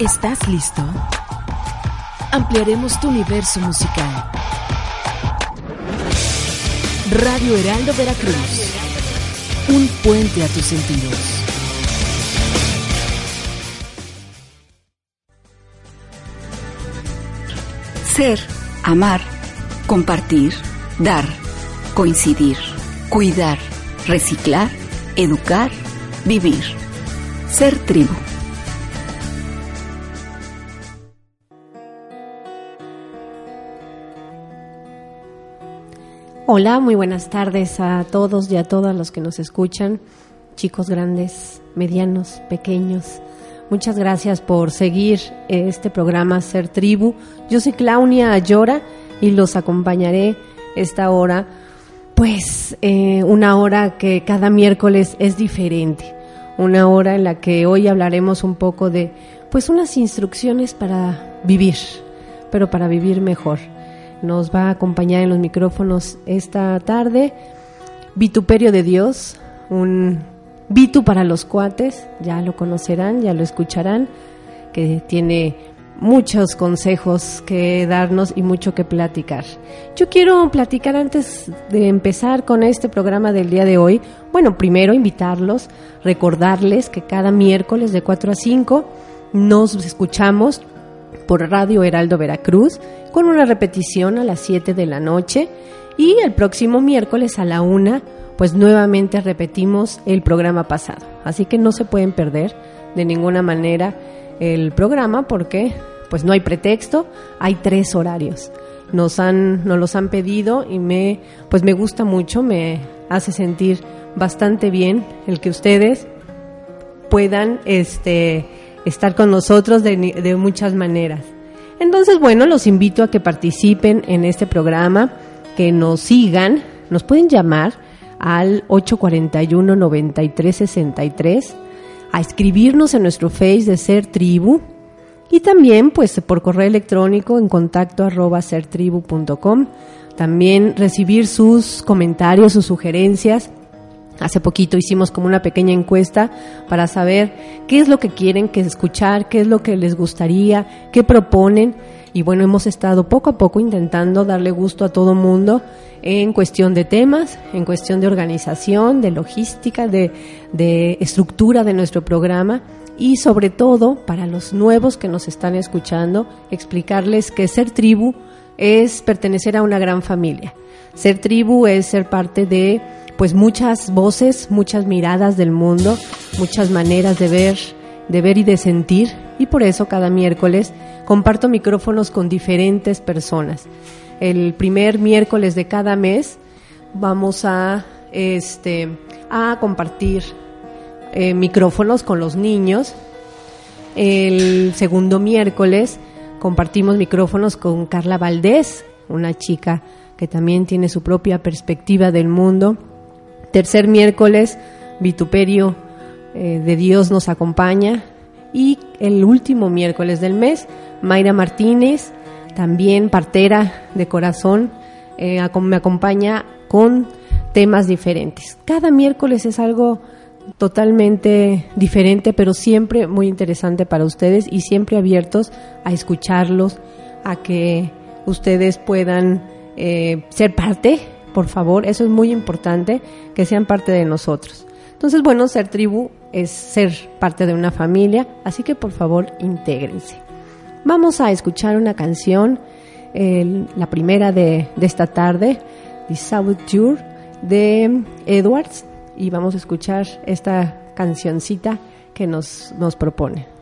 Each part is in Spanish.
¿Estás listo? Ampliaremos tu universo musical. Radio Heraldo Veracruz. Un puente a tus sentidos. Ser, amar, compartir, dar, coincidir, cuidar, reciclar, educar, vivir. Ser tribu. Hola, muy buenas tardes a todos y a todas los que nos escuchan, chicos grandes, medianos, pequeños. Muchas gracias por seguir este programa Ser Tribu. Yo soy Claudia Ayora y los acompañaré esta hora, pues eh, una hora que cada miércoles es diferente, una hora en la que hoy hablaremos un poco de, pues unas instrucciones para vivir, pero para vivir mejor nos va a acompañar en los micrófonos esta tarde. Vituperio de Dios, un Vitu para los cuates, ya lo conocerán, ya lo escucharán, que tiene muchos consejos que darnos y mucho que platicar. Yo quiero platicar antes de empezar con este programa del día de hoy. Bueno, primero invitarlos, recordarles que cada miércoles de 4 a 5 nos escuchamos por Radio Heraldo Veracruz, con una repetición a las 7 de la noche y el próximo miércoles a la 1, pues nuevamente repetimos el programa pasado. Así que no se pueden perder de ninguna manera el programa porque pues no hay pretexto, hay tres horarios. Nos han nos los han pedido y me pues me gusta mucho, me hace sentir bastante bien el que ustedes puedan este estar con nosotros de, muchas maneras. Entonces, bueno, los invito a que participen en este programa, que nos sigan, nos pueden llamar al 841-9363, a escribirnos en nuestro Face de Ser Tribu y también pues por correo electrónico en contacto arroba sertribu.com. También recibir sus comentarios, sus sugerencias Hace poquito hicimos como una pequeña encuesta para saber qué es lo que quieren que escuchar, qué es lo que les gustaría, qué proponen. Y bueno, hemos estado poco a poco intentando darle gusto a todo mundo en cuestión de temas, en cuestión de organización, de logística, de, de estructura de nuestro programa y sobre todo para los nuevos que nos están escuchando, explicarles que ser tribu es pertenecer a una gran familia. Ser tribu es ser parte de pues muchas voces, muchas miradas del mundo, muchas maneras de ver, de ver y de sentir y por eso cada miércoles comparto micrófonos con diferentes personas. El primer miércoles de cada mes vamos a este a compartir eh, micrófonos con los niños. El segundo miércoles compartimos micrófonos con Carla Valdés, una chica que también tiene su propia perspectiva del mundo Tercer miércoles, Vituperio eh, de Dios nos acompaña. Y el último miércoles del mes, Mayra Martínez, también partera de corazón, eh, me acompaña con temas diferentes. Cada miércoles es algo totalmente diferente, pero siempre muy interesante para ustedes y siempre abiertos a escucharlos, a que ustedes puedan eh, ser parte por favor, eso es muy importante, que sean parte de nosotros. Entonces, bueno, ser tribu es ser parte de una familia, así que por favor, intégrense. Vamos a escuchar una canción, la primera de, esta tarde, The Saboteur, de Edwards, y vamos a escuchar esta cancioncita que nos, nos propone.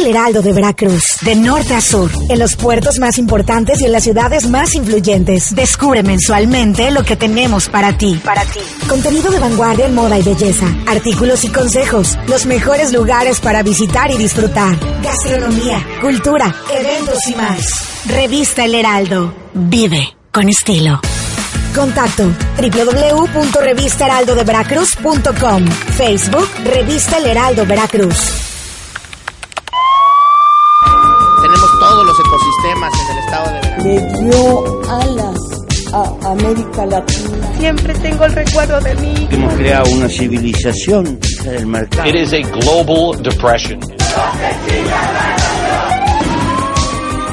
El Heraldo de Veracruz, de norte a sur, en los puertos más importantes y en las ciudades más influyentes. Descubre mensualmente lo que tenemos para ti. Para ti. Contenido de vanguardia en moda y belleza, artículos y consejos, los mejores lugares para visitar y disfrutar, gastronomía, cultura, eventos y más. Revista El Heraldo. Vive con estilo. Contacto www.revistaheraldodeveracruz.com Facebook Revista El Heraldo Veracruz. Ecosistemas en el estado de Veracruz. Le dio alas a América Latina. Siempre tengo el recuerdo de mí. Hemos creado una civilización en el mercado. It is a global depression.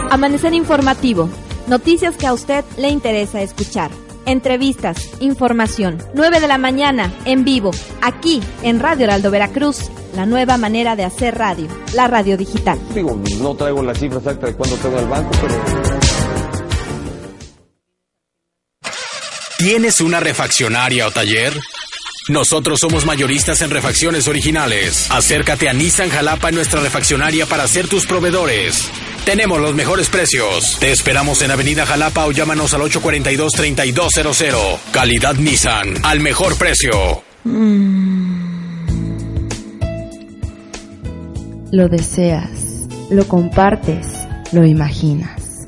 Amanecer informativo. Noticias que a usted le interesa escuchar. Entrevistas, información. 9 de la mañana, en vivo, aquí en Radio Heraldo Veracruz la nueva manera de hacer radio, la radio digital. Digo, no traigo la cifra exacta de cuándo tengo el banco, pero... ¿Tienes una refaccionaria o taller? Nosotros somos mayoristas en refacciones originales. Acércate a Nissan Jalapa nuestra refaccionaria para ser tus proveedores. Tenemos los mejores precios. Te esperamos en Avenida Jalapa o llámanos al 842-3200. Calidad Nissan, al mejor precio. Mm. Lo deseas, lo compartes, lo imaginas.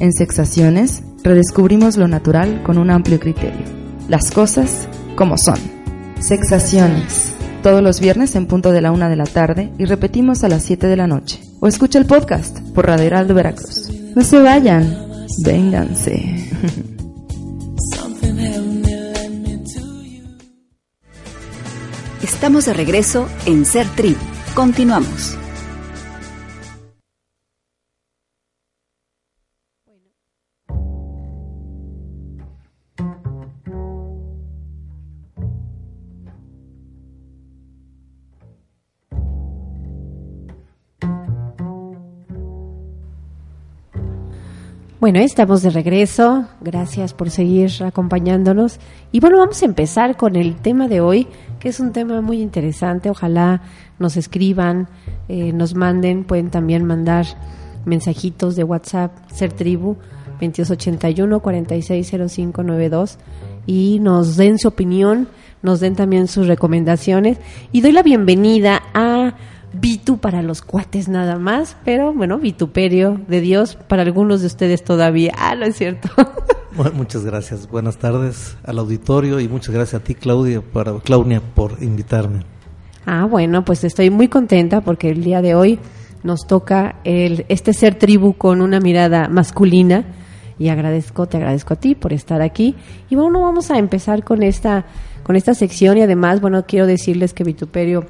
En Sexaciones redescubrimos lo natural con un amplio criterio. Las cosas como son. Sexaciones. Todos los viernes en punto de la una de la tarde y repetimos a las 7 de la noche. O escucha el podcast por Radio Heraldo Veracruz. No se vayan, vénganse. Estamos de regreso en Ser Tribu Continuamos. Bueno, estamos de regreso. Gracias por seguir acompañándonos. Y bueno, vamos a empezar con el tema de hoy, que es un tema muy interesante. Ojalá nos escriban, eh, nos manden, pueden también mandar mensajitos de WhatsApp, Ser Tribu 2281 460592 y nos den su opinión, nos den también sus recomendaciones. Y doy la bienvenida a Vitu para los cuates nada más, pero bueno, vituperio de Dios para algunos de ustedes todavía. Ah, no es cierto. Bueno, muchas gracias. Buenas tardes al auditorio y muchas gracias a ti, Claudia, para, Claudia, por invitarme. Ah, bueno, pues estoy muy contenta porque el día de hoy nos toca el, este ser tribu con una mirada masculina y agradezco, te agradezco a ti por estar aquí. Y bueno, vamos a empezar con esta, con esta sección y además, bueno, quiero decirles que Vituperio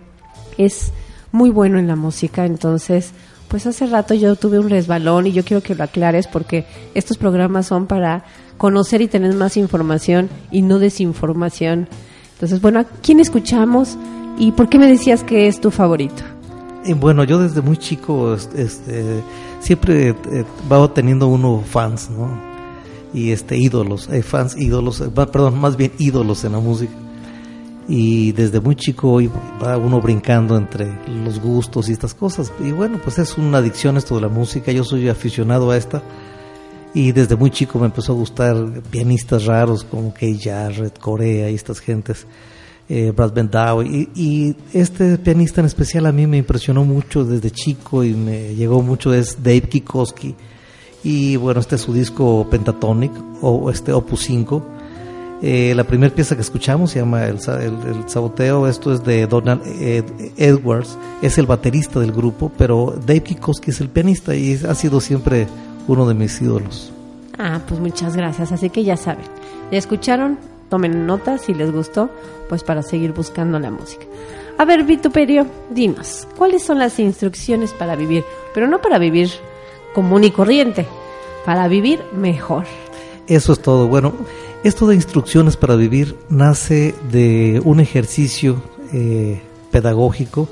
es muy bueno en la música, entonces, pues hace rato yo tuve un resbalón y yo quiero que lo aclares porque estos programas son para conocer y tener más información y no desinformación. Entonces, bueno, ¿a quién escuchamos y por qué me decías que es tu favorito? bueno, yo desde muy chico este, siempre eh, va teniendo uno fans, ¿no? Y este ídolos, hay fans ídolos, eh, perdón, más bien ídolos en la música. Y desde muy chico va uno brincando entre los gustos y estas cosas. Y bueno, pues es una adicción esto de la música. Yo soy aficionado a esta. Y desde muy chico me empezó a gustar pianistas raros como Kay Jarrett, Corea y estas gentes eh, Brad Bendau. Y, y, este pianista en especial a mí me impresionó mucho desde chico y me llegó mucho, es Dave Kikoski. Y bueno, este es su disco Pentatonic, o este Opus 5. Eh, la primera pieza que escuchamos se llama el, el, Saboteo, esto es de Donald Edwards, es el baterista del grupo, pero Dave Kikoski es el pianista y ha sido siempre uno de mis ídolos. Ah, pues muchas gracias, así que ya saben, ¿ya escucharon? tomen notas si les gustó, pues para seguir buscando la música. A ver, Vituperio, dinos, ¿cuáles son las instrucciones para vivir? Pero no para vivir común y corriente, para vivir mejor. Eso es todo. Bueno, esto de instrucciones para vivir nace de un ejercicio eh, pedagógico.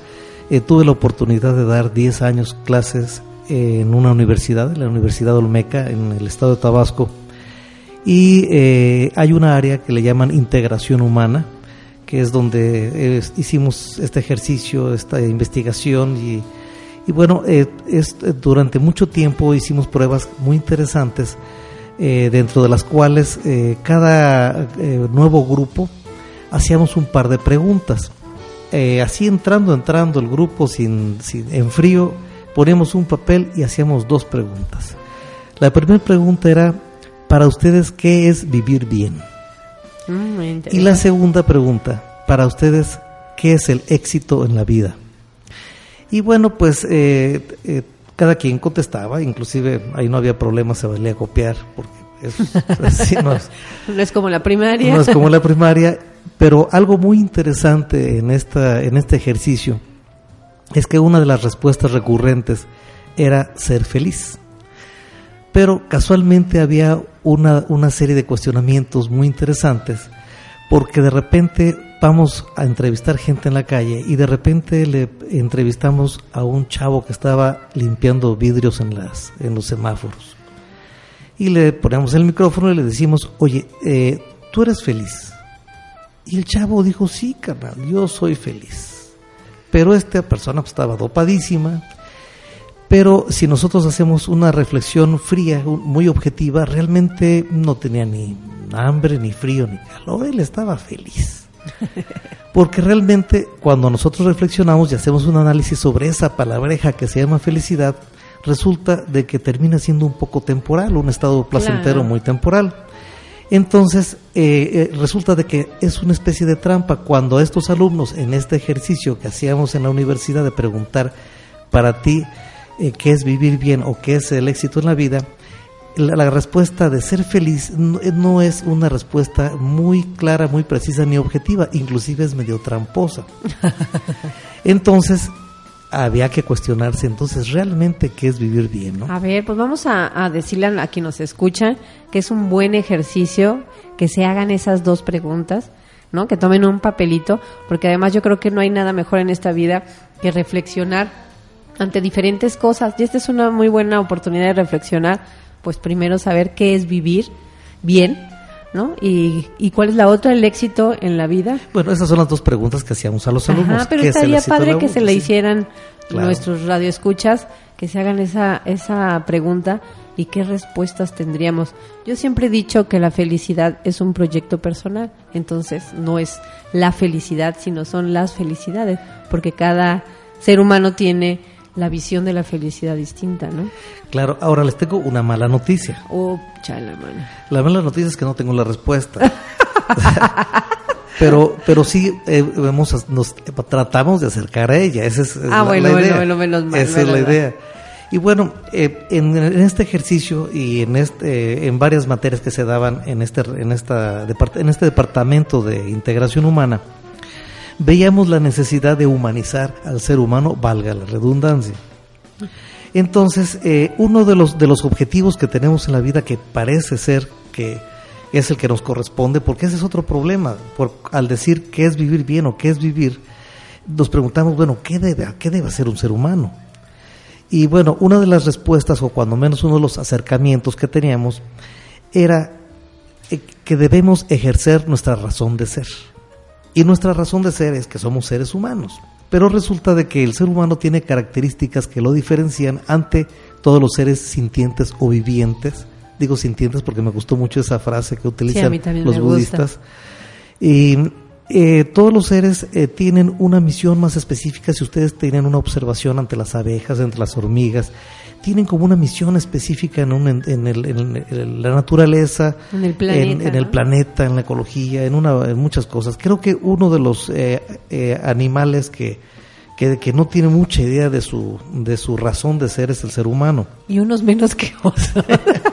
Eh, tuve la oportunidad de dar 10 años clases en una universidad, en la Universidad Olmeca, en el estado de Tabasco, y eh, hay una área que le llaman integración humana, que es donde hicimos este ejercicio, esta investigación y, y bueno, eh, durante mucho tiempo hicimos pruebas muy interesantes, eh, dentro de las cuales cada nuevo grupo hacíamos un par de preguntas. así entrando, entrando el grupo sin, sin, en frío, poníamos un papel y hacíamos dos preguntas. La primera pregunta era, para ustedes, ¿qué es vivir bien? Mm, y la segunda pregunta, para ustedes, ¿qué es el éxito en la vida? Y bueno, pues eh, eh, cada quien contestaba, inclusive ahí no había problema, se valía copiar, porque no, es, no es como la primaria. No es como la primaria, pero algo muy interesante en, esta, en este ejercicio es que una de las respuestas recurrentes era ser feliz. Pero casualmente había una, una serie de cuestionamientos muy interesantes, porque de repente vamos a entrevistar gente en la calle y de repente le entrevistamos a un chavo que estaba limpiando vidrios en, las, en los semáforos. Y le ponemos el micrófono y le decimos, oye, eh, ¿tú eres feliz? Y el chavo dijo, sí, carnal, yo soy feliz. Pero esta persona estaba dopadísima, pero si nosotros hacemos una reflexión fría, muy objetiva, realmente no tenía ni hambre, ni frío, ni calor, él estaba feliz. Porque realmente cuando nosotros reflexionamos y hacemos un análisis sobre esa palabreja que se llama felicidad, resulta de que termina siendo un poco temporal, un estado placentero muy temporal. Entonces, eh, eh, resulta de que es una especie de trampa cuando estos alumnos en este ejercicio que hacíamos en la universidad de preguntar para ti, eh, qué es vivir bien o qué es el éxito en la vida, la, respuesta de ser feliz eh, no, es una respuesta muy clara, muy precisa ni objetiva, inclusive es medio tramposa. Entonces, había que cuestionarse entonces realmente qué es vivir bien, ¿no? A ver, pues vamos a, a, decirle a quien nos escucha que es un buen ejercicio que se hagan esas dos preguntas, ¿no? Que tomen un papelito, porque además yo creo que no hay nada mejor en esta vida que reflexionar ante diferentes cosas. Y esta es una muy buena oportunidad de reflexionar, pues primero saber qué es vivir bien, ¿no? Y, y cuál es la otra, el éxito en la vida. Bueno, esas son las dos preguntas que hacíamos a los alumnos. pero estaría padre que se le hicieran nuestros radioescuchas, que se hagan esa, esa pregunta y qué respuestas tendríamos. Yo siempre he dicho que la felicidad es un proyecto personal, entonces no es la felicidad, sino son las felicidades, porque cada ser humano tiene la visión de la felicidad distinta, ¿no? Claro, ahora les tengo una mala noticia. Oh, chala, mano. La mala noticia es que no tengo la respuesta. pero, pero sí eh, hemos, nos tratamos de acercar a ella. Esa es, ah, la, bueno, la idea. bueno, menos mal. Esa es la idea. Y bueno, eh, en, en, este ejercicio y en este, en varias materias que se daban en este, en esta, en este departamento de integración humana, veíamos la necesidad de humanizar al ser humano, valga la redundancia. Entonces, eh, uno de los, de los objetivos que tenemos en la vida que parece ser que es el que nos corresponde, porque ese es otro problema, por, al decir qué es vivir bien o qué es vivir, nos preguntamos, bueno, ¿qué debe, qué debe hacer un ser humano? Y bueno, una de las respuestas, o cuando menos uno de los acercamientos que teníamos, era eh, que debemos ejercer nuestra razón de ser. Y nuestra razón de ser es que somos seres humanos. Pero resulta de que el ser humano tiene características que lo diferencian ante todos los seres sintientes o vivientes. Digo sintientes porque me gustó mucho esa frase que utilizan los budistas. Y eh, todos los seres eh, tienen una misión más específica. Si ustedes tienen una observación ante las abejas, entre las hormigas, tienen como una misión específica en, un, en, el, en la naturaleza, en el planeta, en, el planeta, en la ecología, en, una, en muchas cosas. Creo que uno de los eh, eh, animales que, que, que, no tiene mucha idea de su, de su razón de ser es el ser humano. Y unos menos que otros.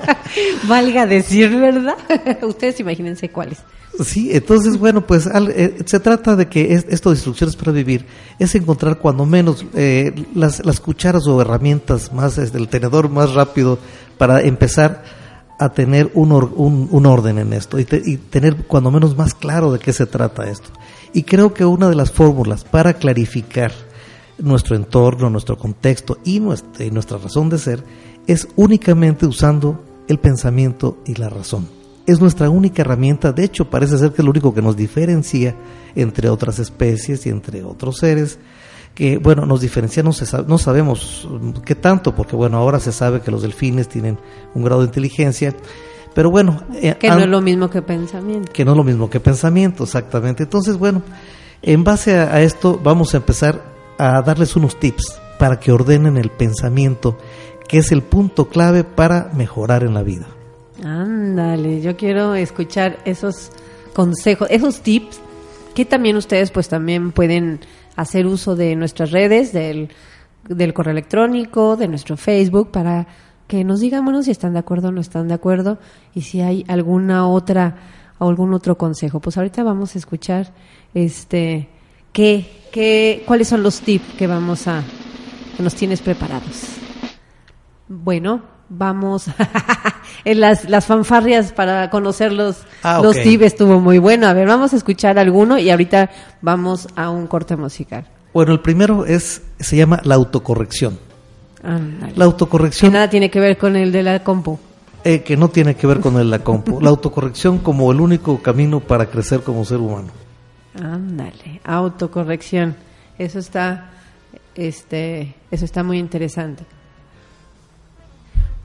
Valga decir, ¿verdad? Ustedes imagínense cuáles. Sí, entonces, bueno, pues eh, se trata de que es, esto de instrucciones para vivir es encontrar cuando menos eh, las, las, cucharas o herramientas más, es, el tenedor más rápido para empezar a tener un, or, un, un, orden en esto y, te, y, tener cuando menos más claro de qué se trata esto. Y creo que una de las fórmulas para clarificar nuestro entorno, nuestro contexto y nuestra, y nuestra razón de ser es únicamente usando el pensamiento y la razón es nuestra única herramienta, de hecho parece ser que es lo único que nos diferencia entre otras especies y entre otros seres, que bueno, nos diferencia, no, se sabe, no sabemos qué tanto, porque bueno, ahora se sabe que los delfines tienen un grado de inteligencia, pero bueno... Eh, que no es lo mismo que pensamiento. Que no es lo mismo que pensamiento, exactamente. Entonces, bueno, en base a, a esto vamos a empezar a darles unos tips para que ordenen el pensamiento, que es el punto clave para mejorar en la vida. Ándale, yo quiero escuchar esos consejos, esos tips que también ustedes pues también pueden hacer uso de nuestras redes, del, del correo electrónico, de nuestro Facebook, para que nos digan, bueno, si están de acuerdo o no están de acuerdo y si hay alguna otra algún otro consejo. Pues ahorita vamos a escuchar este qué, qué, cuáles son los tips que vamos a que nos tienes preparados. Bueno, vamos en las, las fanfarrias para conocer los, ah, los tips estuvo muy bueno. A ver, vamos a escuchar alguno y ahorita vamos a un corte musical. Bueno, el primero es se llama la autocorrección. La autocorrección. Que nada tiene que ver con el de la compu. Eh, que no tiene que ver con el de la compu. la autocorrección como el único camino para crecer como ser humano. Ándale, autocorrección. Eso está, este, eso está muy interesante.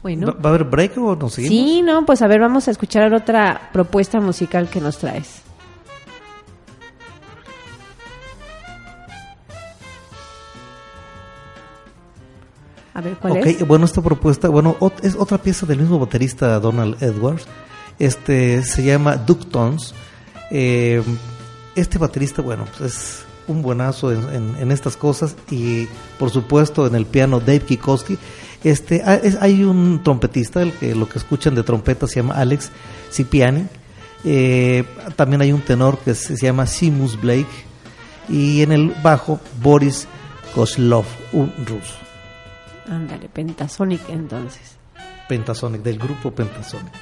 Bueno. ¿Va a haber break o nos seguimos? Sí, no, pues a ver, vamos a escuchar otra propuesta musical que nos traes. A ver, ¿cuál okay, es? bueno, esta propuesta, bueno, es otra pieza del mismo baterista Donald Edwards. Este se llama Duke Tones. Eh, este baterista, bueno, pues es un buenazo en, en, en, estas cosas y por supuesto en el piano Dave Kikoski. Este, es, hay un trompetista, el que lo que escuchan de trompeta se llama Alex Cipiani. Eh, también hay un tenor que se, se, llama Simus Blake y en el bajo Boris Koslov, un ruso. Ándale, Pentasonic entonces. Pentasonic, del grupo Pentasonic.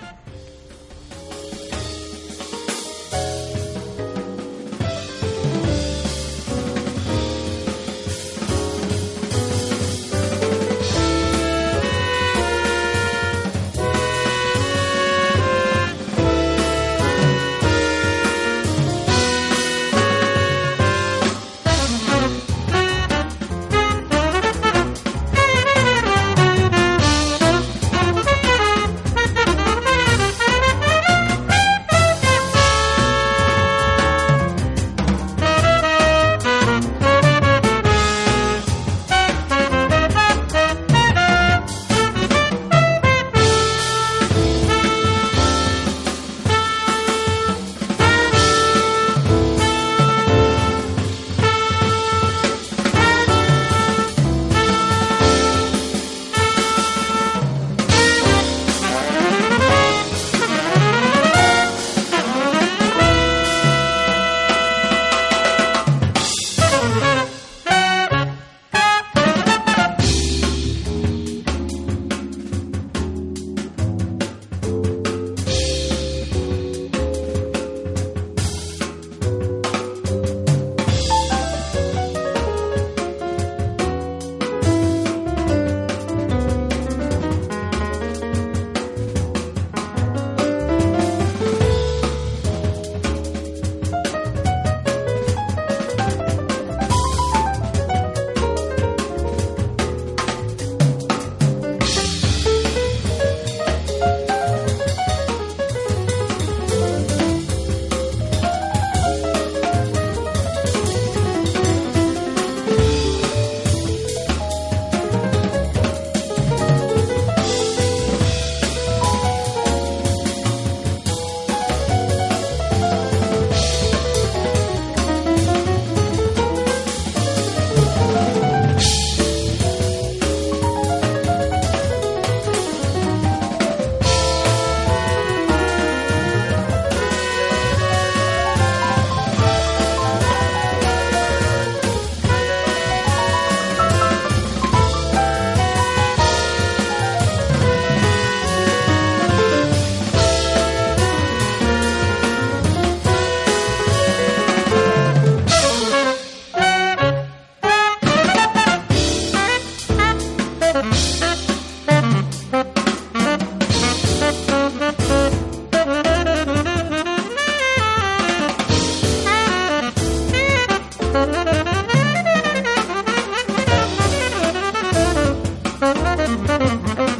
Música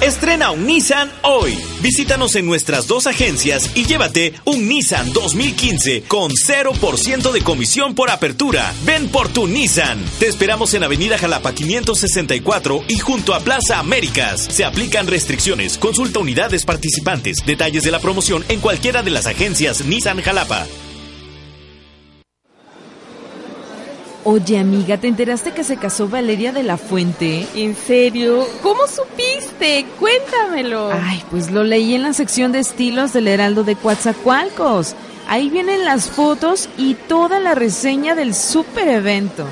Estrena un Nissan hoy. Visítanos en nuestras dos agencias y llévate un Nissan 2015 con 0% de comisión por apertura. Ven por tu Nissan. Te esperamos en Avenida Jalapa 564 y junto a Plaza Américas. Se aplican restricciones. Consulta unidades participantes. Detalles de la promoción en cualquiera de las agencias Nissan Jalapa. Oye, amiga, ¿te enteraste que se casó Valeria de la Fuente? ¿En serio? ¿Cómo supiste? Cuéntamelo. Ay, pues lo leí en la sección de estilos del Heraldo de Coatzacoalcos. Ahí vienen las fotos y toda la reseña del super evento.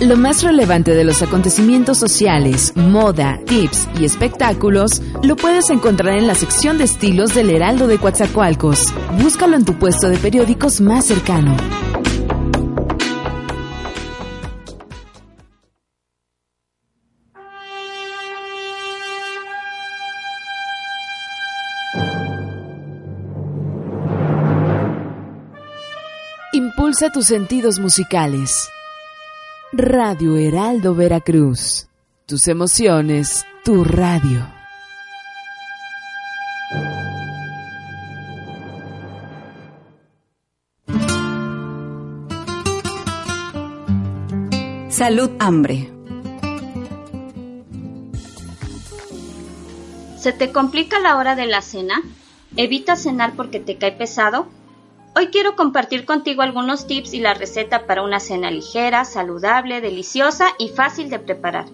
Lo más relevante de los acontecimientos sociales, moda, tips y espectáculos lo puedes encontrar en la sección de estilos del Heraldo de Coatzacoalcos. Búscalo en tu puesto de periódicos más cercano. Impulsa tus sentidos musicales. Radio Heraldo Veracruz. Tus emociones, tu radio. Salud Hambre. ¿Se te complica la hora de la cena? ¿Evita cenar porque te cae pesado? Hoy quiero compartir contigo algunos tips y la receta para una cena ligera, saludable, deliciosa y fácil de preparar.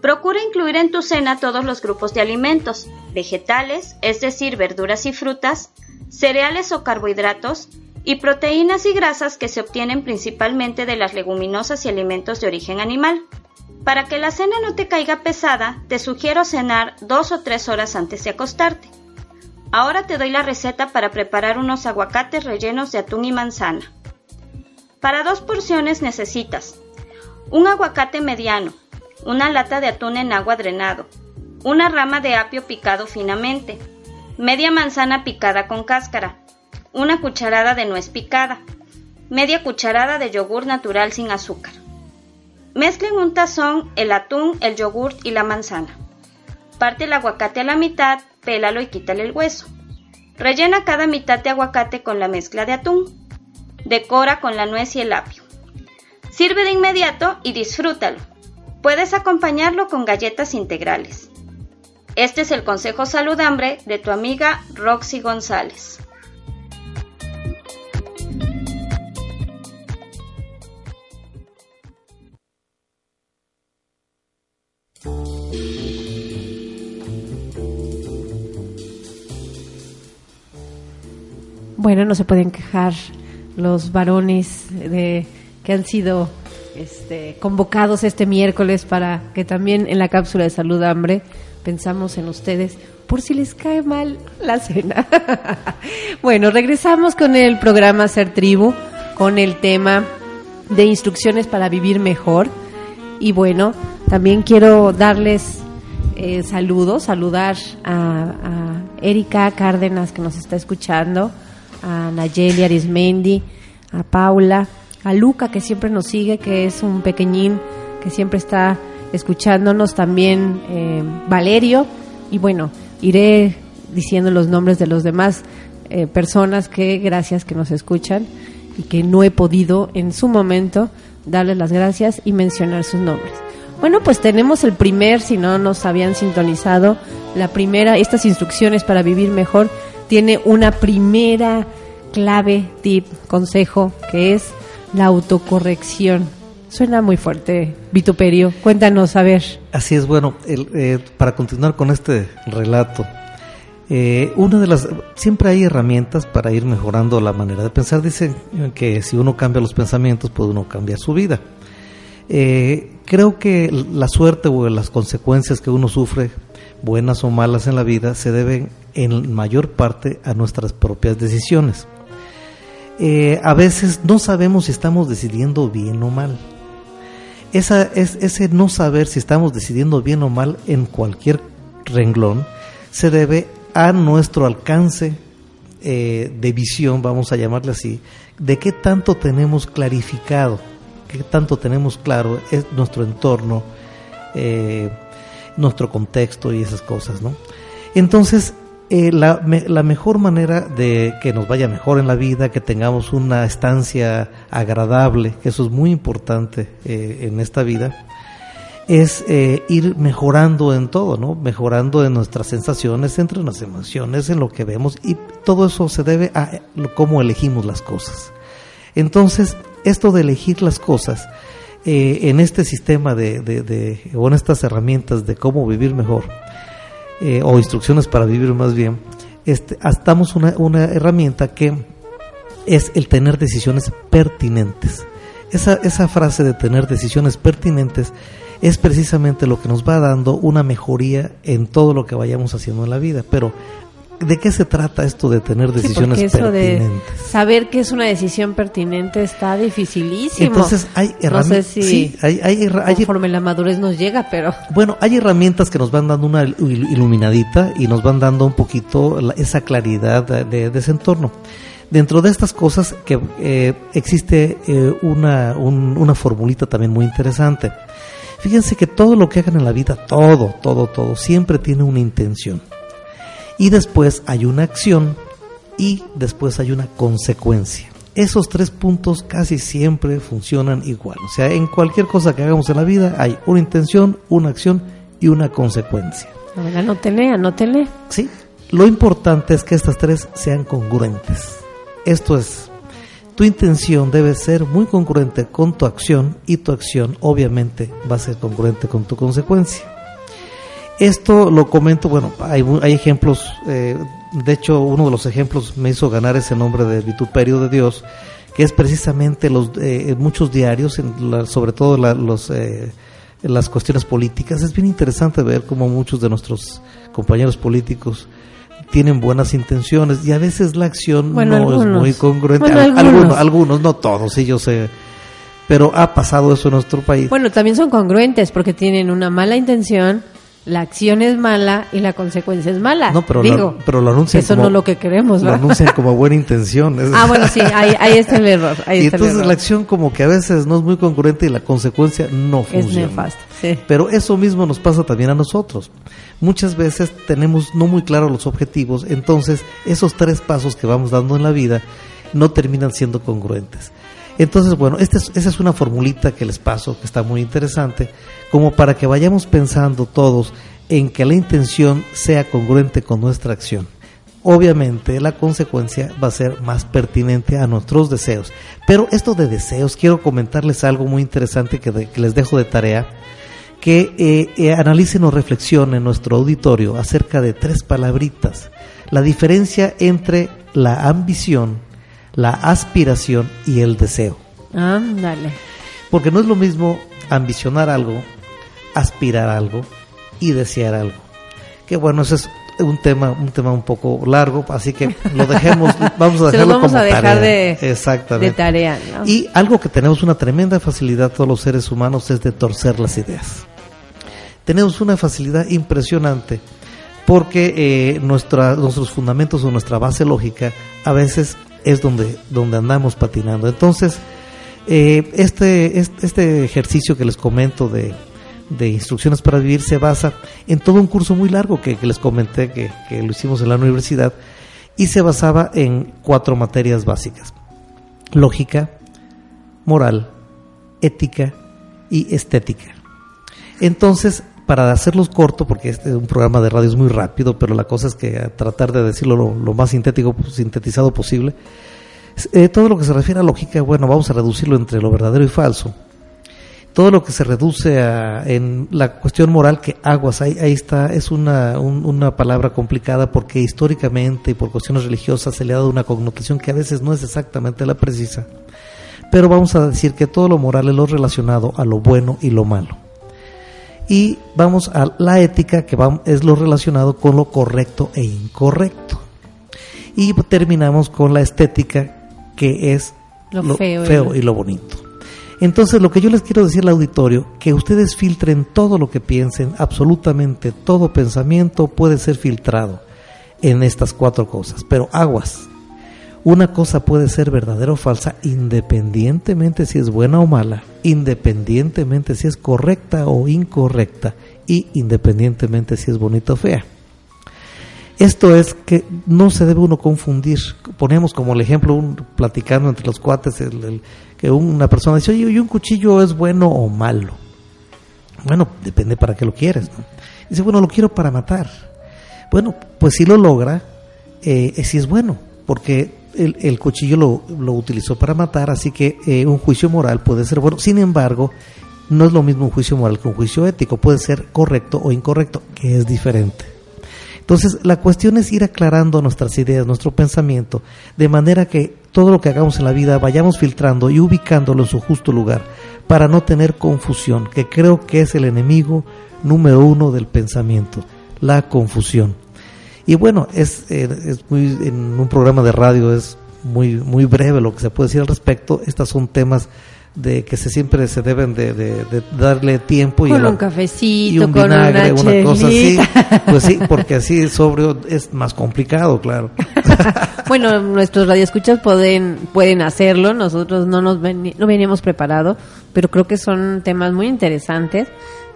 Procura incluir en tu cena todos los grupos de alimentos, vegetales, es decir, verduras y frutas, cereales o carbohidratos, y proteínas y grasas que se obtienen principalmente de las leguminosas y alimentos de origen animal. Para que la cena no te caiga pesada, te sugiero cenar dos o tres horas antes de acostarte. Ahora te doy la receta para preparar unos aguacates rellenos de atún y manzana. Para dos porciones necesitas un aguacate mediano, una lata de atún en agua drenado, una rama de apio picado finamente, media manzana picada con cáscara, una cucharada de nuez picada, media cucharada de yogur natural sin azúcar. Mezcla en un tazón el atún, el yogur y la manzana. Parte el aguacate a la mitad, pélalo y quítale el hueso. Rellena cada mitad de aguacate con la mezcla de atún. Decora con la nuez y el apio. Sirve de inmediato y disfrútalo. Puedes acompañarlo con galletas integrales. Este es el consejo saludambre de tu amiga Roxy González. Bueno, no se pueden quejar los varones de que han sido este, convocados este miércoles para que también en la cápsula de salud hambre pensamos en ustedes por si les cae mal la cena. bueno, regresamos con el programa Ser Tribu, con el tema de instrucciones para vivir mejor. Y bueno, también quiero darles eh, saludos, saludar a, a Erika Cárdenas que nos está escuchando, a Nayeli Arismendi, a Paula, a Luca que siempre nos sigue, que es un pequeñín que siempre está escuchándonos, también eh, Valerio, y bueno, iré diciendo los nombres de los demás eh, personas que gracias que nos escuchan y que no he podido en su momento darles las gracias y mencionar sus nombres. Bueno, pues tenemos el primer, si no nos habían sintonizado, la primera, estas instrucciones para vivir mejor, tiene una primera clave, tip, consejo, que es la autocorrección. Suena muy fuerte, Vituperio. Cuéntanos, a ver. Así es, bueno, el, eh, para continuar con este relato, eh, una de las siempre hay herramientas para ir mejorando la manera de pensar. Dicen que si uno cambia los pensamientos, puede uno cambiar su vida. Eh, creo que la suerte o las consecuencias que uno sufre, buenas o malas en la vida, se deben en mayor parte a nuestras propias decisiones. Eh, a veces no sabemos si estamos decidiendo bien o mal. Esa, es, ese no saber si estamos decidiendo bien o mal en cualquier renglón se debe a nuestro alcance eh, de visión, vamos a llamarle así, de qué tanto tenemos clarificado, qué tanto tenemos claro es nuestro entorno, eh, nuestro contexto y esas cosas, ¿no? Entonces, eh, la, la, mejor manera de que nos vaya mejor en la vida, que tengamos una estancia agradable, que eso es muy importante eh, en esta vida, es eh, ir mejorando en todo, ¿no? Mejorando en nuestras sensaciones, entre las emociones, en lo que vemos, y todo eso se debe a cómo elegimos las cosas. Entonces, esto de elegir las cosas, en este sistema de, de, de, o en estas herramientas de cómo vivir mejor, eh, o instrucciones para vivir más bien, este, estamos una, una herramienta que es el tener decisiones pertinentes. Esa, esa frase de tener decisiones pertinentes es precisamente lo que nos va dando una mejoría en todo lo que vayamos haciendo en la vida. Pero ¿De qué se trata esto de tener decisiones sí, eso pertinentes? De saber que es una decisión pertinente está dificilísimo. Entonces hay herramientas. No sé si hay, hay, hay, conforme la madurez nos llega, pero. Bueno, hay herramientas que nos van dando una iluminadita y nos van dando un poquito esa claridad de, de ese entorno. Dentro de estas cosas que eh, existe eh, una, un, una formulita también muy interesante. Fíjense que todo lo que hagan en la vida, todo, todo, todo, siempre tiene una intención y después hay una acción y después hay una consecuencia. Esos tres puntos casi siempre funcionan igual. O sea, en cualquier cosa que hagamos en la vida hay una intención, una acción y una consecuencia. Te anótele. Sí. Lo importante es que estas tres sean congruentes. Esto es, tu intención debe ser muy congruente con tu acción y tu acción obviamente va a ser congruente con tu consecuencia. Esto lo comento, bueno, hay, hay ejemplos, eh, de hecho uno de los ejemplos me hizo ganar ese nombre de vituperio de Dios, que es precisamente los eh, muchos diarios, sobre todo los, eh, las cuestiones políticas. Es bien interesante ver cómo muchos de nuestros compañeros políticos tienen buenas intenciones y a veces la acción no es muy congruente. algunos. algunos. no todos, sí, yo sé. Pero ha pasado eso en nuestro país. Bueno, también son congruentes porque tienen una mala intención la acción es mala y la consecuencia es mala. No, pero, lo, pero lo anuncian eso no es lo que queremos, Lo anuncian como buena intención. ah, bueno, sí, ahí, ahí está el error. y entonces la acción como que a veces no es muy congruente y la consecuencia no funciona. Es nefasta, sí. Pero eso mismo nos pasa también a nosotros. Muchas veces tenemos no muy claros los objetivos, entonces esos tres pasos que vamos dando en la vida no terminan siendo congruentes. Entonces, bueno, esta es, esa es una formulita que les paso, que está muy interesante, como para que vayamos pensando todos en que la intención sea congruente con nuestra acción. Obviamente la consecuencia va a ser más pertinente a nuestros deseos. Pero esto de deseos, quiero comentarles algo muy interesante que, les dejo de tarea, que eh, eh, analicen o reflexionen nuestro auditorio acerca de tres palabritas. La diferencia entre la ambición, la aspiración y el deseo. Ándale. Porque no es lo mismo ambicionar algo, aspirar algo y desear algo. Que bueno, ese es un tema un tema un poco largo, así que lo dejemos, vamos a dejarlo vamos como a dejar tarea. De, Exactamente. de tarea. ¿no? Y algo que tenemos una tremenda facilidad todos los seres humanos es de torcer las ideas. Tenemos una facilidad impresionante porque eh, nuestra, nuestros fundamentos o nuestra base lógica a veces es donde, donde andamos patinando. Entonces, eh, este, este, ejercicio que les comento de, de, instrucciones para vivir se basa en todo un curso muy largo que, les comenté que, que, lo hicimos en la universidad y se basaba en cuatro materias básicas. Lógica, moral, ética y estética. Entonces, para hacerlos corto, porque este es un programa de radio es muy rápido, pero la cosa es que tratar de decirlo lo, más sintético, sintetizado posible, eh, todo lo que se refiere a lógica, bueno, vamos a reducirlo entre lo verdadero y falso. Todo lo que se reduce a, en la cuestión moral, que aguas, ahí, ahí está, es una, una palabra complicada porque históricamente y por cuestiones religiosas se le ha dado una connotación que a veces no es exactamente la precisa. Pero vamos a decir que todo lo moral es lo relacionado a lo bueno y lo malo y vamos a la ética, que es lo relacionado con lo correcto e incorrecto. Y terminamos con la estética, que es lo, feo, y lo bonito. Entonces, lo que yo les quiero decir al auditorio, que ustedes filtren todo lo que piensen, absolutamente todo pensamiento puede ser filtrado en estas cuatro cosas, pero aguas. Una cosa puede ser verdadera o falsa independientemente si es buena o mala, independientemente si es correcta o incorrecta, y independientemente si es bonita o fea. Esto es que no se debe uno confundir. Ponemos como el ejemplo, un, platicando entre los cuates, que una persona dice, oye, ¿y un cuchillo es bueno o malo? Bueno, depende para qué lo quieres. Dice, bueno, lo quiero para matar. Bueno, pues si lo logra, eh, si es bueno, porque el, cuchillo lo, lo, utilizó para matar, así que eh, un juicio moral puede ser bueno. Sin embargo, no es lo mismo un juicio moral que un juicio ético, puede ser correcto o incorrecto, que es diferente. Entonces, la cuestión es ir aclarando nuestras ideas, nuestro pensamiento, de manera que todo lo que hagamos en la vida vayamos filtrando y ubicándolo en su justo lugar, para no tener confusión, que creo que es el enemigo número uno del pensamiento, la confusión. Y bueno, es, eh, es muy, en un programa de radio es muy, muy breve lo que se puede decir al respecto. Estos son temas de que se siempre se deben de, de, darle tiempo y un cafecito y un con vinagre, una, cosa así. pues sí porque así sobrio es más complicado claro. Bueno nuestros radioescuchas pueden pueden hacerlo. Nosotros no nos no veníamos preparados pero creo que son temas muy interesantes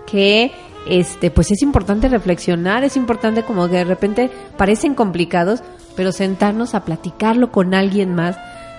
que este pues es importante reflexionar es importante como que de repente parecen complicados pero sentarnos a platicarlo con alguien más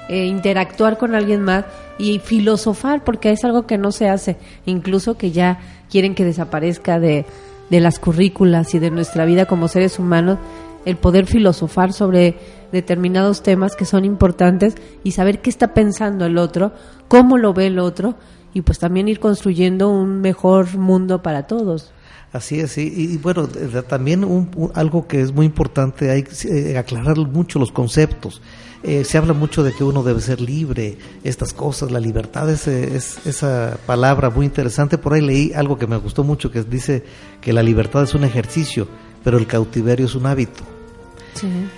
eh, interactuar con alguien más y filosofar, porque es algo que no se hace, incluso que ya quieren que desaparezca de, de las currículas y de nuestra vida como seres humanos, el poder filosofar sobre determinados temas que son importantes y saber qué está pensando el otro, cómo lo ve el otro y pues también ir construyendo un mejor mundo para todos. Así es, y, bueno, también algo que es muy importante, hay que eh, aclarar mucho los conceptos. Eh, se habla mucho de que uno debe ser libre, estas cosas, la libertad es, es, esa palabra muy interesante. Por ahí leí algo que me gustó mucho que dice que la libertad es un ejercicio, pero el cautiverio es un hábito.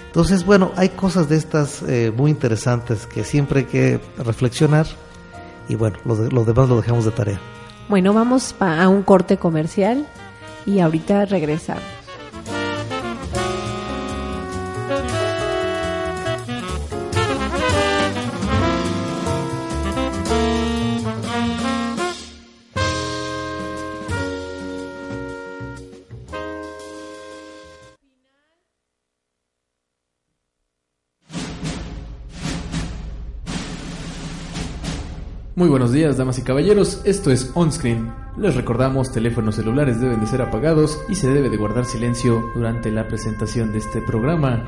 Entonces, bueno, hay cosas de estas eh, muy interesantes que siempre hay que reflexionar y bueno, lo, lo demás lo dejamos de tarea. Bueno, vamos a un corte comercial y ahorita regresamos. Muy buenos días, damas y caballeros. Esto es OnScreen. Les recordamos, teléfonos celulares deben de ser apagados y se debe de guardar silencio durante la presentación de este programa.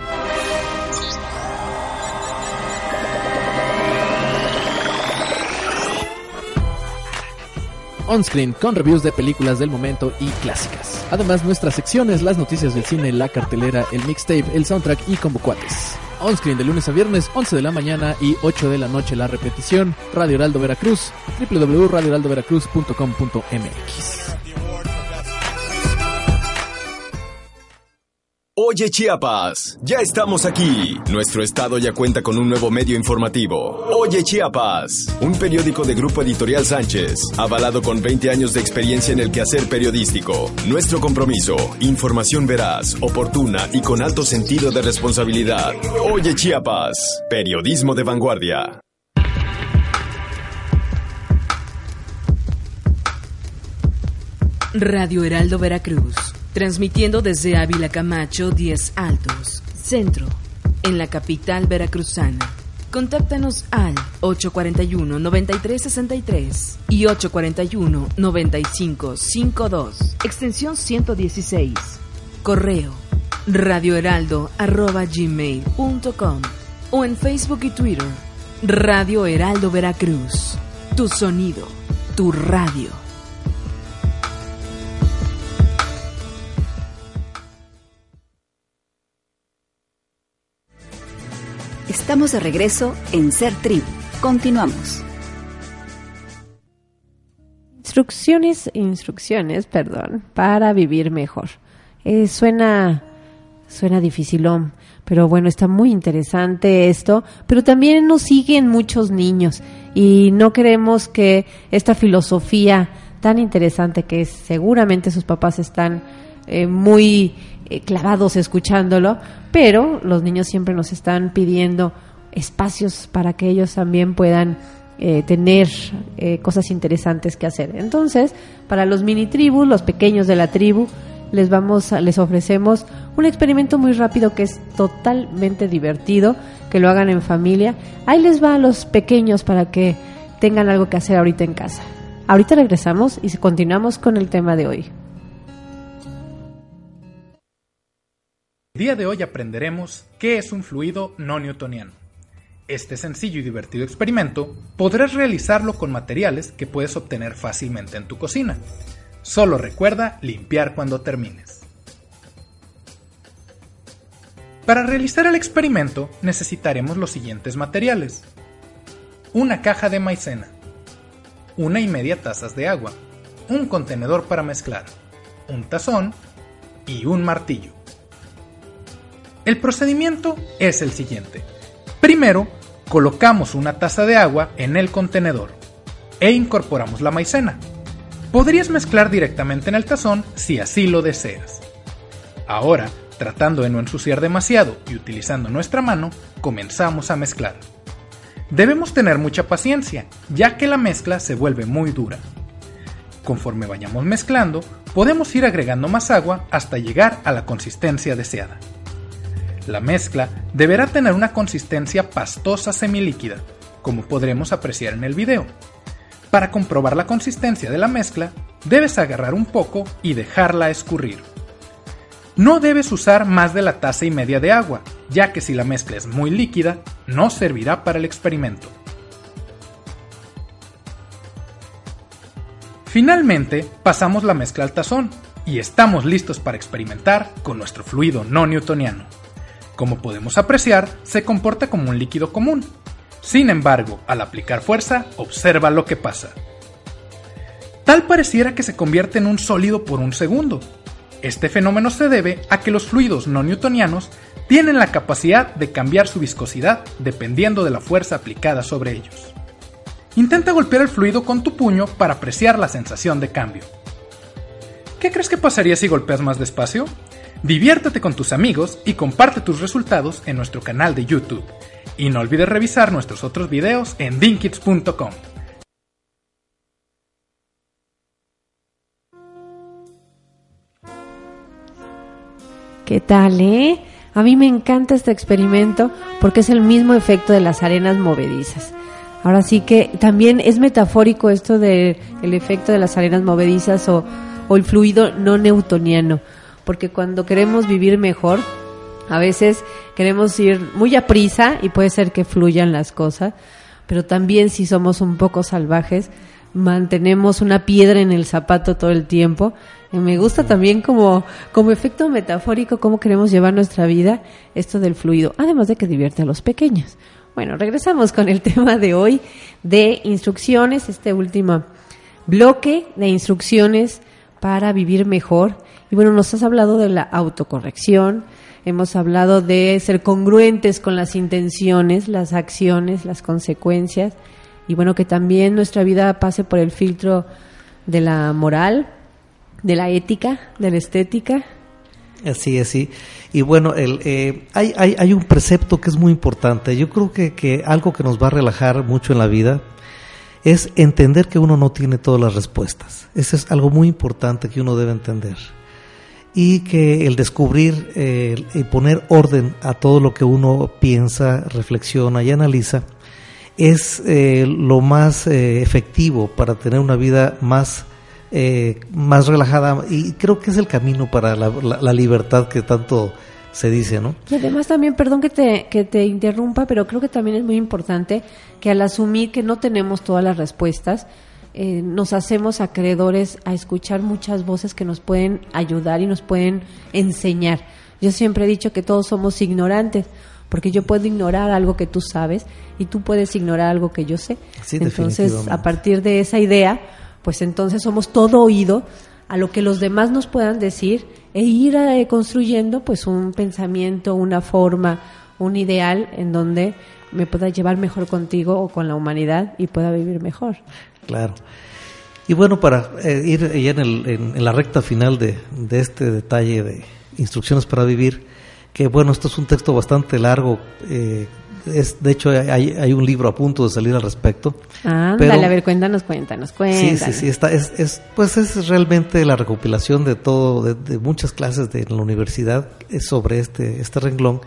OnScreen con reviews de películas del momento y clásicas. Además, nuestras secciones, las noticias del cine, la cartelera, el mixtape, el soundtrack y convocuates onscreen de lunes a viernes, 11 de la mañana y 8 de la noche la repetición. Radio Heraldo Veracruz, www.radioheraldoveracruz.com.mx. Oye Chiapas, ya estamos aquí. Nuestro estado ya cuenta con un nuevo medio informativo. Oye Chiapas, un periódico de Grupo Editorial Sánchez, avalado con 20 años de experiencia en el quehacer periodístico. Nuestro compromiso, información veraz, oportuna y con alto sentido de responsabilidad. Oye Chiapas, periodismo de vanguardia. Radio Heraldo Veracruz transmitiendo desde Ávila Camacho 10 Altos, Centro, en la capital veracruzana. Contáctanos al 841-9363 y 841-9552, extensión 116. Correo radioheraldo.gmail.com o en Facebook y Twitter Radio Heraldo Veracruz. Tu sonido, tu radio. Estamos de regreso en Ser Tribu. Continuamos. Instrucciones, instrucciones, perdón, para vivir mejor. Eh, suena, suena dificilón, pero bueno, está muy interesante esto, pero también nos siguen muchos niños y no queremos que esta filosofía tan interesante que seguramente sus papás están eh, muy eh, clavados escuchándolo, pero los niños siempre nos están pidiendo espacios para que ellos también puedan eh, tener eh, cosas interesantes que hacer. Entonces, para los mini tribus, los pequeños de la tribu, les vamos a, les ofrecemos un experimento muy rápido que es totalmente divertido, que lo hagan en familia. Ahí les va a los pequeños para que tengan algo que hacer ahorita en casa. Ahorita regresamos y continuamos con el tema de hoy. El día de hoy aprenderemos qué es un fluido no newtoniano. Este sencillo y divertido experimento podrás realizarlo con materiales que puedes obtener fácilmente en tu cocina. Solo recuerda limpiar cuando termines. Para realizar el experimento necesitaremos los siguientes materiales. Una caja de maicena, una y media tazas de agua, un contenedor para mezclar, un tazón y un martillo. El procedimiento es el siguiente. Primero, colocamos una taza de agua en el contenedor e incorporamos la maicena. Podrías mezclar directamente en el tazón si así lo deseas. Ahora, tratando de no ensuciar demasiado y utilizando nuestra mano, comenzamos a mezclar. Debemos tener mucha paciencia, ya que la mezcla se vuelve muy dura. Conforme vayamos mezclando, podemos ir agregando más agua hasta llegar a la consistencia deseada. La mezcla deberá tener una consistencia pastosa semilíquida, como podremos apreciar en el video. Para comprobar la consistencia de la mezcla, debes agarrar un poco y dejarla escurrir. No debes usar más de la taza y media de agua, ya que si la mezcla es muy líquida, no servirá para el experimento. Finalmente, pasamos la mezcla al tazón y estamos listos para experimentar con nuestro fluido no newtoniano. Como podemos apreciar, se comporta como un líquido común. Sin embargo, al aplicar fuerza, observa lo que pasa. Tal pareciera que se convierte en un sólido por un segundo. Este fenómeno se debe a que los fluidos no newtonianos tienen la capacidad de cambiar su viscosidad dependiendo de la fuerza aplicada sobre ellos. Intenta golpear el fluido con tu puño para apreciar la sensación de cambio. ¿Qué crees que pasaría si golpeas más despacio? Diviértete con tus amigos y comparte tus resultados en nuestro canal de YouTube. Y no olvides revisar nuestros otros videos en dinkits.com. ¿Qué tal, eh? A mí me encanta este experimento porque es el mismo efecto de las arenas movedizas. Ahora sí que también es metafórico esto del efecto de las arenas movedizas o el fluido no newtoniano porque cuando queremos vivir mejor, a veces queremos ir muy a prisa y puede ser que fluyan las cosas, pero también si somos un poco salvajes, mantenemos una piedra en el zapato todo el tiempo. Y me gusta también como, como efecto metafórico cómo queremos llevar nuestra vida esto del fluido, además de que divierte a los pequeños. Bueno, regresamos con el tema de hoy de instrucciones, este último bloque de instrucciones para vivir mejor y bueno, nos has hablado de la autocorrección, hemos hablado de ser congruentes con las intenciones, las acciones, las consecuencias, y bueno, que también nuestra vida pase por el filtro de la moral, de la ética, de la estética. Así es. Y bueno, el, eh, hay, hay, hay, un precepto que es muy importante. Yo creo que algo que nos va a relajar mucho en la vida es entender que uno no tiene todas las respuestas. Eso es algo muy importante que uno debe entender y que el descubrir eh, y poner orden a todo lo que uno piensa, reflexiona y analiza es eh, lo más eh, efectivo para tener una vida más más relajada y creo que es el camino para la, libertad que tanto se dice, ¿no? Y además también, perdón que te, que te interrumpa, pero creo que también es muy importante que al asumir que no tenemos todas las respuestas, eh, nos hacemos acreedores a escuchar muchas voces que nos pueden ayudar y nos pueden enseñar. Yo siempre he dicho que todos somos ignorantes, porque yo puedo ignorar algo que tú sabes y tú puedes ignorar algo que yo sé. entonces, a partir de esa idea, pues entonces somos todo oído a lo que los demás nos puedan decir e ir eh, construyendo pues un pensamiento, una forma, un ideal en donde me pueda llevar mejor contigo o con la humanidad y pueda vivir mejor. Claro. Y bueno, para eh, ir ya en, la recta final de, este detalle de instrucciones para vivir, que bueno, esto es un texto bastante largo. Eh, es, de hecho, hay, hay, un libro a punto de salir al respecto. Ah, dale, a ver, cuéntanos, cuéntanos, cuéntanos. Sí, sí, sí, está, es, es, pues es realmente la recopilación de todo, de, de muchas clases de la universidad sobre este, este renglón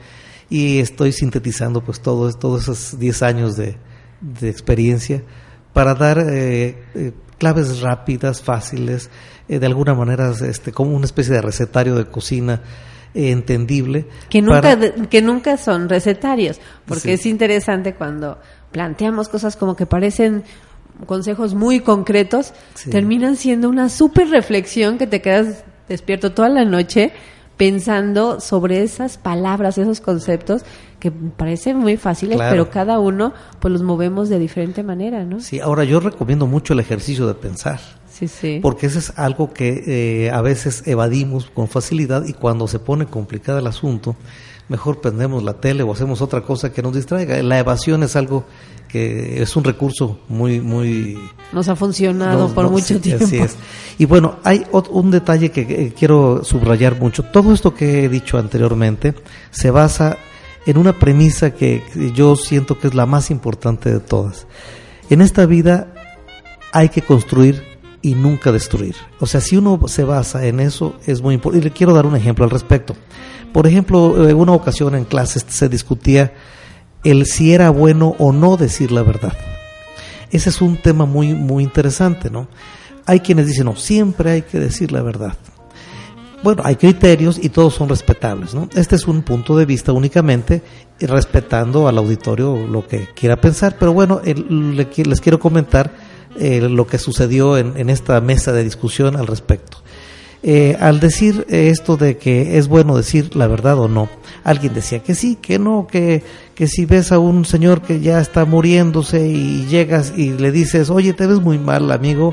y estoy sintetizando pues todo, todos esos 10 años de, de experiencia para dar eh, eh, claves rápidas, fáciles, eh, de alguna manera este, como una especie de recetario de cocina entendible. Que nunca, que nunca son recetarios, porque es interesante cuando planteamos cosas como que parecen consejos muy concretos, terminan siendo una súper reflexión que te quedas despierto toda la noche pensando sobre esas palabras, esos conceptos que parecen muy fáciles, pero cada uno pues los movemos de diferente manera, ¿no? Sí, ahora yo recomiendo mucho el ejercicio de pensar. Sí, sí. Porque eso es algo que eh, a veces evadimos con facilidad y cuando se pone complicado el asunto, mejor prendemos la tele o hacemos otra cosa que nos distraiga. La evasión es algo que es un recurso muy, muy... Nos ha funcionado por mucho tiempo. Así es. Y bueno, hay un detalle que quiero subrayar mucho. Todo esto que he dicho anteriormente se basa en una premisa que yo siento que es la más importante de todas. En esta vida hay que construir y nunca destruir. O sea, si uno se basa en eso, es muy importante. Y le quiero dar un ejemplo al respecto. Por ejemplo, en una ocasión en clases se discutía el si era bueno o no decir la verdad. Ese es un tema muy, muy interesante, ¿no? Hay quienes dicen, no, siempre hay que decir la verdad. Bueno, hay criterios y todos son respetables, ¿no? Este es un punto de vista únicamente, respetando al auditorio lo que quiera pensar, pero bueno, les quiero comentar eh, lo que sucedió en, en, esta mesa de discusión al respecto. Eh, al decir esto de que es bueno decir la verdad o no, alguien decía que sí, que no, que, que si ves a un señor que ya está muriéndose y llegas y le dices, oye, te ves muy mal, amigo,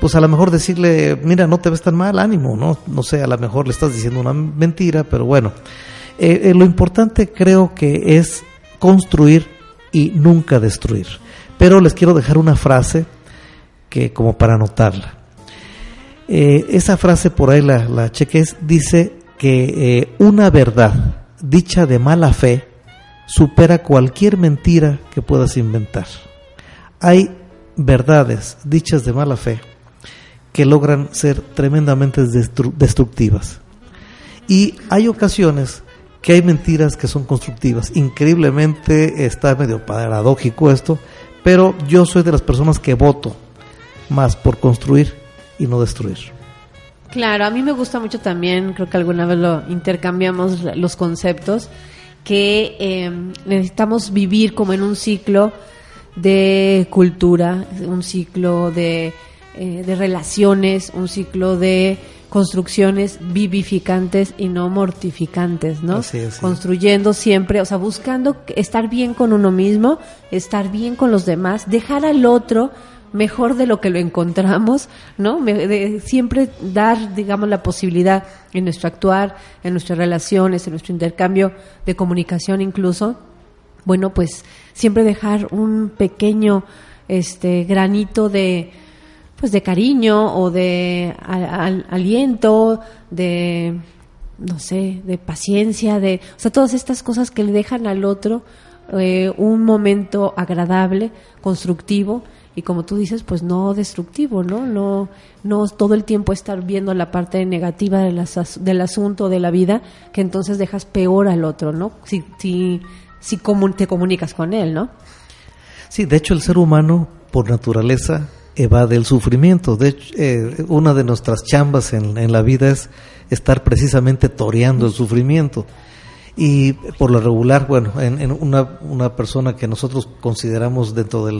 pues a lo mejor decirle, mira, no te ves tan mal, ánimo, ¿no? No sé, a lo mejor le estás diciendo una mentira, pero bueno. Eh, eh, lo importante creo que es construir y nunca destruir. Pero les quiero dejar una frase que como para anotarla. Eh, esa frase por ahí la, la cheques, dice que una verdad dicha de mala fe supera cualquier mentira que puedas inventar. Hay verdades dichas de mala fe que logran ser tremendamente destructivas. Y hay ocasiones que hay mentiras que son constructivas. Increíblemente está medio paradójico esto, pero yo soy de las personas que voto más por construir y no destruir. Claro, a mí me gusta mucho también, creo que alguna vez lo intercambiamos los conceptos, que eh, necesitamos vivir como en un ciclo de cultura, un ciclo de eh, de relaciones, un ciclo de construcciones vivificantes y no mortificantes, ¿no? Construyendo siempre, o sea, buscando estar bien con uno mismo, estar bien con los demás, dejar al otro mejor de lo que lo encontramos, ¿no? siempre dar, digamos, la posibilidad en nuestro actuar, en nuestras relaciones, en nuestro intercambio de comunicación incluso, bueno, pues siempre dejar un pequeño este granito de pues de cariño o de aliento, de no sé, de paciencia, de, o sea, todas estas cosas que le dejan al otro eh, un momento agradable, constructivo y como tú dices, pues no destructivo, ¿no? No, no todo el tiempo estar viendo la parte negativa del, del asunto, de la vida, que entonces dejas peor al otro, ¿no? Si, si, si te comunicas con él, ¿no? Sí, de hecho el ser humano, por naturaleza, evade el sufrimiento. De eh, una de nuestras chambas en, en, la vida es estar precisamente toreando el sufrimiento. Y por lo regular, bueno, en, una, una, persona que nosotros consideramos dentro de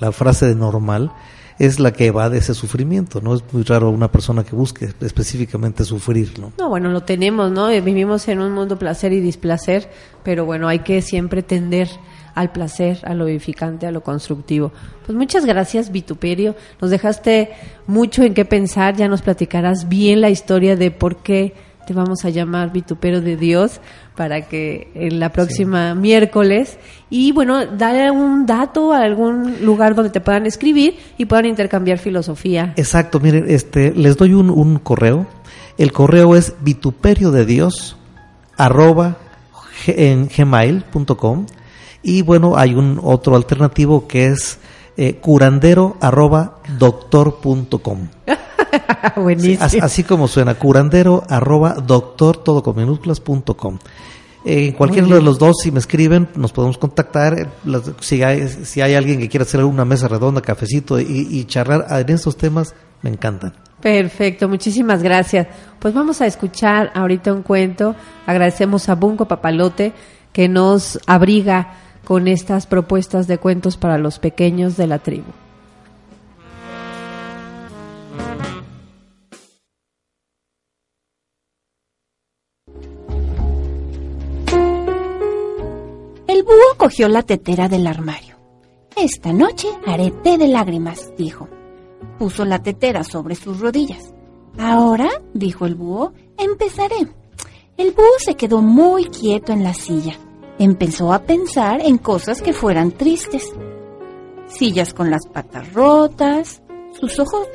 la, frase de normal, es la que evade ese sufrimiento, ¿no? Es muy raro una persona que busque específicamente sufrir, ¿no? No, bueno, lo tenemos, ¿no? Vivimos en un mundo placer y displacer, pero bueno, hay que siempre tender al placer, a lo edificante, a lo constructivo. Pues muchas gracias, Vituperio. Nos dejaste mucho en qué pensar. Ya nos platicarás bien la historia de por qué te vamos a llamar Vituperio de Dios para que en la próxima miércoles y bueno, dale un dato a algún lugar donde te puedan escribir y puedan intercambiar filosofía. Exacto, miren, este les doy un, un correo. El correo es vituperio de Dios arroba en gmail.com y bueno, hay un otro alternativo que es eh, curandero arroba doctor.com. Buenísimo. Así, así, como suena, curandero arroba doctor todo con minúsculas.com. En cualquiera de los dos, si me escriben, nos podemos contactar. Si hay, si hay alguien que quiera hacer una mesa redonda, cafecito y, y charlar en estos temas, me encantan. Perfecto, muchísimas gracias. Pues vamos a escuchar ahorita un cuento. Agradecemos a Bunco Papalote que nos abriga con estas propuestas de cuentos para los pequeños de la tribu. Búho cogió la tetera del armario. Esta noche haré té de lágrimas, dijo. Puso la tetera sobre sus rodillas. Ahora, dijo el búho, empezaré. El búho se quedó muy quieto en la silla. Empezó a pensar en cosas que fueran tristes. Sillas con las patas rotas, sus ojos...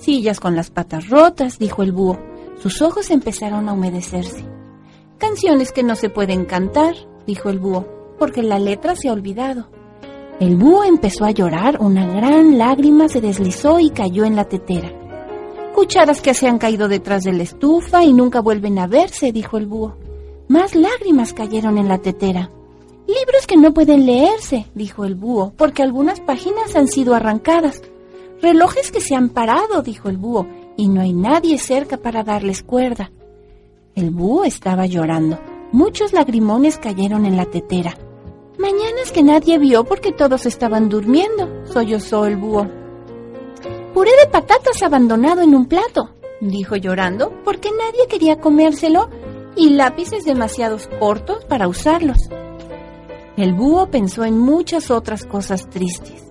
Sillas con las patas rotas, dijo el búho. Sus ojos empezaron a humedecerse. Canciones que no se pueden cantar, dijo el búho, porque la letra se ha olvidado. El búho empezó a llorar, una gran lágrima se deslizó y cayó en la tetera. Cucharas que se han caído detrás de la estufa y nunca vuelven a verse, dijo el búho. Más lágrimas cayeron en la tetera. Libros que no pueden leerse, dijo el búho, porque algunas páginas han sido arrancadas. Relojes que se han parado, dijo el búho, y no hay nadie cerca para darles cuerda. El búho estaba llorando. Muchos lagrimones cayeron en la tetera. Mañanas que nadie vio porque todos estaban durmiendo, sollozó el búho. Puré de patatas abandonado en un plato, dijo llorando, porque nadie quería comérselo y lápices demasiado cortos para usarlos. El búho pensó en muchas otras cosas tristes.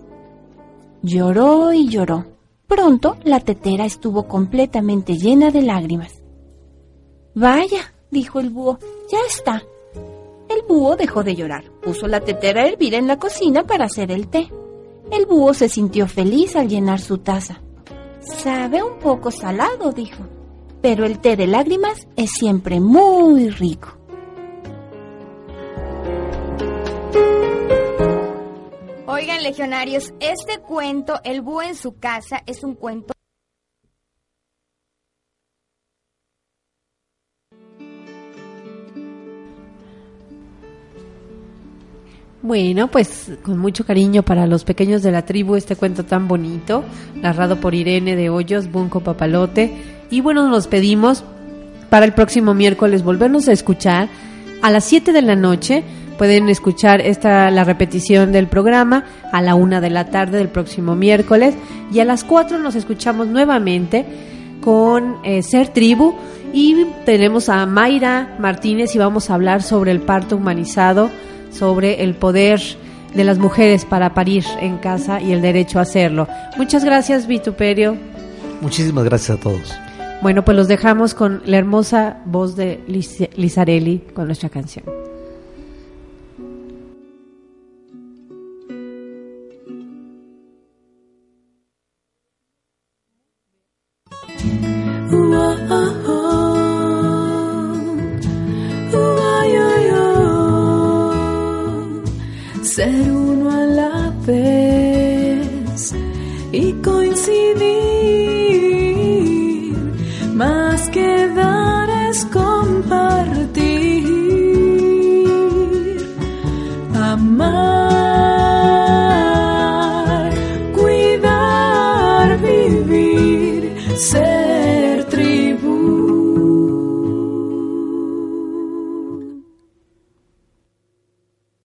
Lloró y lloró. Pronto la tetera estuvo completamente llena de lágrimas. Vaya, dijo el búho, ya está. El búho dejó de llorar, puso la tetera a hervir en la cocina para hacer el té. El búho se sintió feliz al llenar su taza. Sabe un poco salado, dijo pero el té de lágrimas es siempre muy rico. Oigan, legionarios, este cuento, El búho en su casa, es un cuento Bueno, pues con mucho cariño para los pequeños de la tribu este cuento tan bonito, narrado por Irene de Hoyos, Bunco Papalote. Y bueno, nos pedimos para el próximo miércoles volvernos a escuchar a las 7 de la noche. Pueden escuchar esta la repetición del programa a la una de la tarde del próximo miércoles y a las 4 nos escuchamos nuevamente con eh, Ser Tribu y tenemos a Mayra Martínez y vamos a hablar sobre el parto humanizado sobre el poder de las mujeres para parir en casa y el derecho a hacerlo. Muchas gracias, Vituperio. Muchísimas gracias a todos. Bueno, pues los dejamos con la hermosa voz de Lizarelli con nuestra canción.